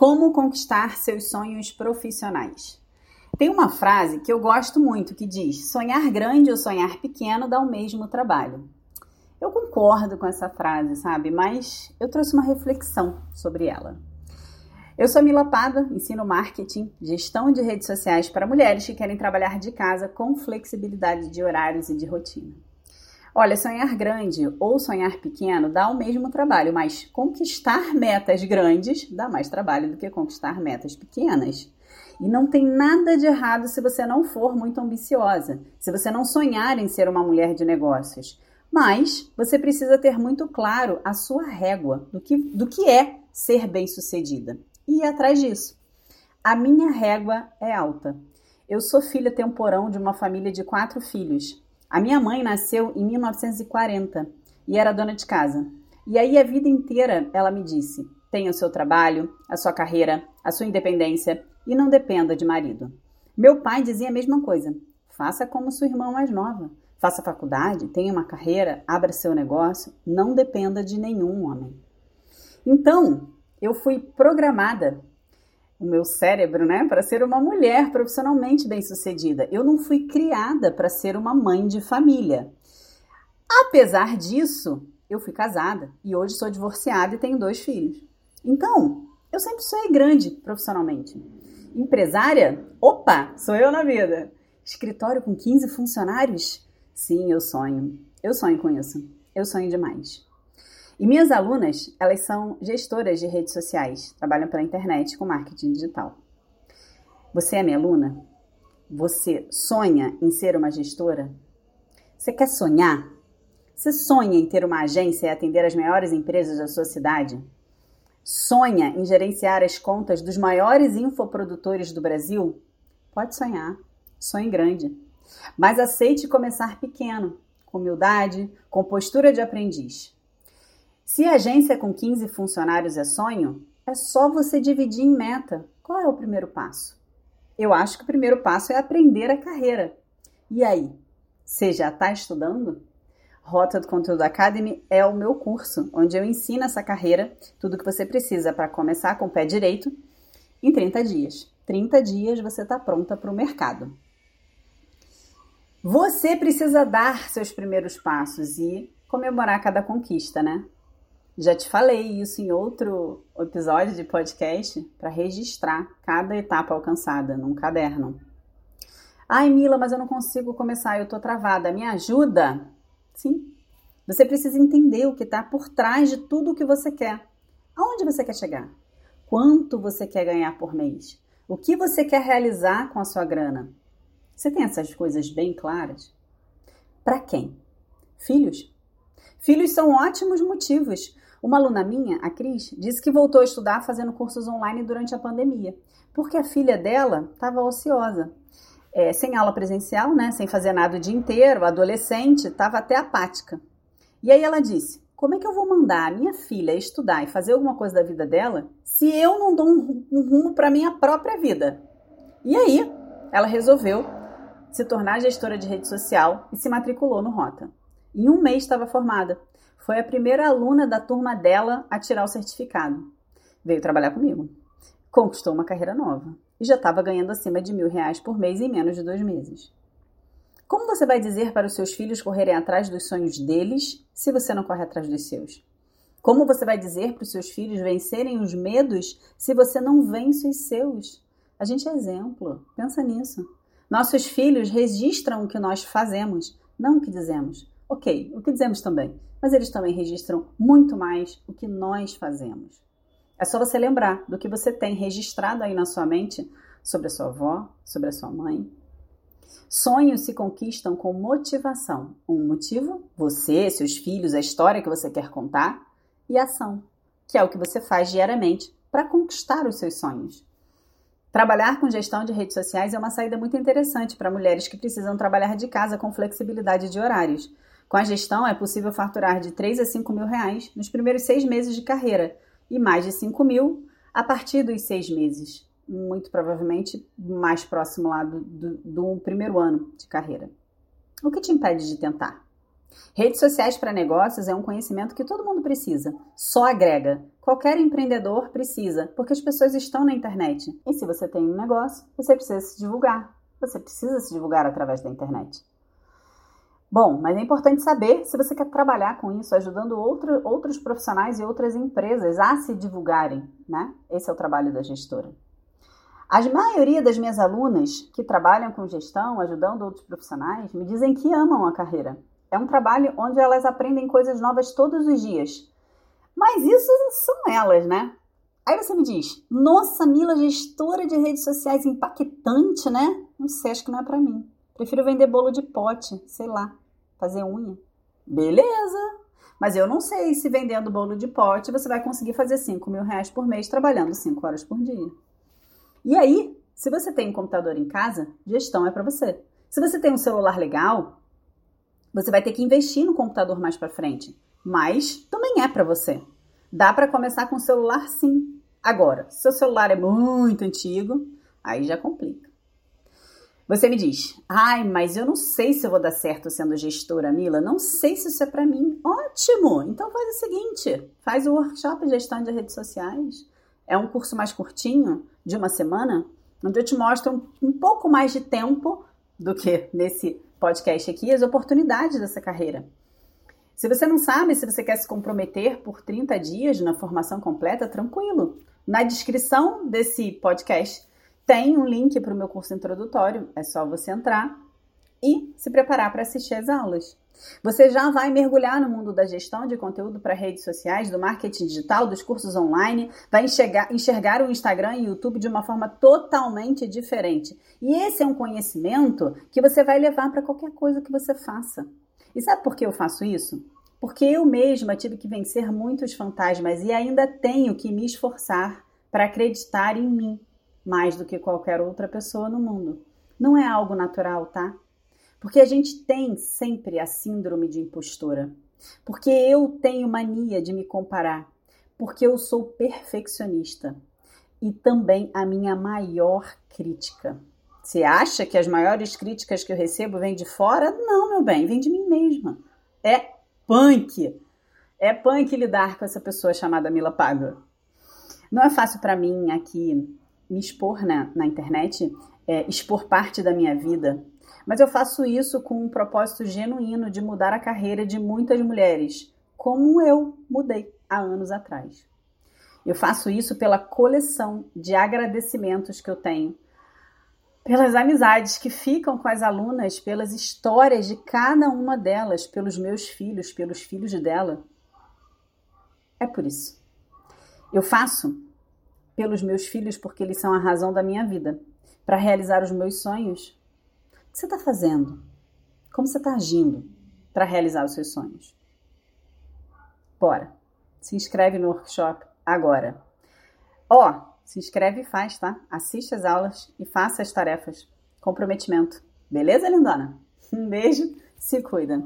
Como conquistar seus sonhos profissionais? Tem uma frase que eu gosto muito que diz: sonhar grande ou sonhar pequeno dá o mesmo trabalho. Eu concordo com essa frase, sabe? Mas eu trouxe uma reflexão sobre ela. Eu sou Mila Pada, ensino marketing, gestão de redes sociais para mulheres que querem trabalhar de casa com flexibilidade de horários e de rotina. Olha, sonhar grande ou sonhar pequeno dá o mesmo trabalho, mas conquistar metas grandes dá mais trabalho do que conquistar metas pequenas. E não tem nada de errado se você não for muito ambiciosa, se você não sonhar em ser uma mulher de negócios. Mas você precisa ter muito claro a sua régua do que, do que é ser bem-sucedida e ir atrás disso. A minha régua é alta. Eu sou filha temporão de uma família de quatro filhos. A minha mãe nasceu em 1940 e era dona de casa. E aí a vida inteira ela me disse: tenha o seu trabalho, a sua carreira, a sua independência e não dependa de marido. Meu pai dizia a mesma coisa: faça como sua irmã mais nova. Faça faculdade, tenha uma carreira, abra seu negócio, não dependa de nenhum homem. Então, eu fui programada o meu cérebro, né, para ser uma mulher profissionalmente bem-sucedida. Eu não fui criada para ser uma mãe de família. Apesar disso, eu fui casada e hoje sou divorciada e tenho dois filhos. Então, eu sempre sonhei grande profissionalmente. Empresária? Opa, sou eu na vida. Escritório com 15 funcionários? Sim, eu sonho. Eu sonho com isso. Eu sonho demais. E minhas alunas, elas são gestoras de redes sociais, trabalham pela internet com marketing digital. Você é minha aluna? Você sonha em ser uma gestora? Você quer sonhar? Você sonha em ter uma agência e atender as maiores empresas da sua cidade? Sonha em gerenciar as contas dos maiores infoprodutores do Brasil? Pode sonhar. Sonhe grande. Mas aceite começar pequeno, com humildade, com postura de aprendiz. Se agência com 15 funcionários é sonho, é só você dividir em meta. Qual é o primeiro passo? Eu acho que o primeiro passo é aprender a carreira. E aí? Você já está estudando? Rota do Conteúdo Academy é o meu curso, onde eu ensino essa carreira, tudo que você precisa para começar com o pé direito, em 30 dias. 30 dias você está pronta para o mercado. Você precisa dar seus primeiros passos e comemorar cada conquista, né? Já te falei isso em outro episódio de podcast para registrar cada etapa alcançada num caderno. Ai, Mila, mas eu não consigo começar, eu tô travada. Me ajuda? Sim. Você precisa entender o que está por trás de tudo o que você quer. Aonde você quer chegar? Quanto você quer ganhar por mês? O que você quer realizar com a sua grana? Você tem essas coisas bem claras? Para quem? Filhos? Filhos são ótimos motivos uma aluna minha, a Cris, disse que voltou a estudar fazendo cursos online durante a pandemia, porque a filha dela estava ociosa. É, sem aula presencial, né, sem fazer nada o dia inteiro, adolescente, estava até apática. E aí ela disse: Como é que eu vou mandar a minha filha estudar e fazer alguma coisa da vida dela se eu não dou um, um rumo para minha própria vida? E aí ela resolveu se tornar gestora de rede social e se matriculou no Rota. Em um mês estava formada foi a primeira aluna da turma dela a tirar o certificado. Veio trabalhar comigo. Conquistou uma carreira nova e já estava ganhando acima de mil reais por mês em menos de dois meses. Como você vai dizer para os seus filhos correrem atrás dos sonhos deles se você não corre atrás dos seus? Como você vai dizer para os seus filhos vencerem os medos se você não vence os seus? A gente é exemplo, pensa nisso. Nossos filhos registram o que nós fazemos, não o que dizemos. Ok, o que dizemos também, mas eles também registram muito mais o que nós fazemos. É só você lembrar do que você tem registrado aí na sua mente sobre a sua avó, sobre a sua mãe. Sonhos se conquistam com motivação. Um motivo, você, seus filhos, a história que você quer contar, e ação, que é o que você faz diariamente para conquistar os seus sonhos. Trabalhar com gestão de redes sociais é uma saída muito interessante para mulheres que precisam trabalhar de casa com flexibilidade de horários. Com a gestão, é possível faturar de 3 a 5 mil reais nos primeiros seis meses de carreira e mais de 5 mil a partir dos seis meses, muito provavelmente mais próximo lá do, do, do primeiro ano de carreira. O que te impede de tentar? Redes sociais para negócios é um conhecimento que todo mundo precisa, só agrega. Qualquer empreendedor precisa, porque as pessoas estão na internet. E se você tem um negócio, você precisa se divulgar. Você precisa se divulgar através da internet. Bom, mas é importante saber se você quer trabalhar com isso, ajudando outro, outros profissionais e outras empresas a se divulgarem, né? Esse é o trabalho da gestora. A maioria das minhas alunas que trabalham com gestão, ajudando outros profissionais, me dizem que amam a carreira. É um trabalho onde elas aprendem coisas novas todos os dias. Mas isso são elas, né? Aí você me diz: Nossa, Mila, gestora de redes sociais impactante, né? Não sei, acho que não é para mim. Prefiro vender bolo de pote, sei lá, fazer unha. Beleza! Mas eu não sei se vendendo bolo de pote você vai conseguir fazer 5 mil reais por mês trabalhando 5 horas por dia. E aí, se você tem um computador em casa, gestão é para você. Se você tem um celular legal, você vai ter que investir no computador mais para frente. Mas também é para você. Dá para começar com o celular sim. Agora, se seu celular é muito antigo, aí já complica. Você me diz, ai, mas eu não sei se eu vou dar certo sendo gestora, Mila. Não sei se isso é para mim. Ótimo! Então faz o seguinte: faz o workshop de gestão de redes sociais. É um curso mais curtinho, de uma semana, onde eu te mostro um, um pouco mais de tempo do que nesse podcast aqui, as oportunidades dessa carreira. Se você não sabe se você quer se comprometer por 30 dias na formação completa, tranquilo. Na descrição desse podcast tem um link para o meu curso introdutório, é só você entrar e se preparar para assistir às aulas. Você já vai mergulhar no mundo da gestão de conteúdo para redes sociais, do marketing digital, dos cursos online, vai enxergar, enxergar o Instagram e o YouTube de uma forma totalmente diferente. E esse é um conhecimento que você vai levar para qualquer coisa que você faça. E sabe por que eu faço isso? Porque eu mesma tive que vencer muitos fantasmas e ainda tenho que me esforçar para acreditar em mim mais do que qualquer outra pessoa no mundo. Não é algo natural, tá? Porque a gente tem sempre a síndrome de impostora. Porque eu tenho mania de me comparar. Porque eu sou perfeccionista. E também a minha maior crítica. Você acha que as maiores críticas que eu recebo vêm de fora? Não, meu bem, vem de mim mesma. É punk. É punk lidar com essa pessoa chamada Mila Paga. Não é fácil para mim aqui me expor na, na internet, é, expor parte da minha vida, mas eu faço isso com um propósito genuíno de mudar a carreira de muitas mulheres, como eu mudei há anos atrás. Eu faço isso pela coleção de agradecimentos que eu tenho, pelas amizades que ficam com as alunas, pelas histórias de cada uma delas, pelos meus filhos, pelos filhos dela. É por isso. Eu faço pelos meus filhos porque eles são a razão da minha vida, para realizar os meus sonhos. O que você está fazendo? Como você está agindo para realizar os seus sonhos? Bora! Se inscreve no workshop agora. Ó, oh, se inscreve e faz, tá? Assiste as aulas e faça as tarefas. Comprometimento. Beleza, lindona? Um beijo, se cuida.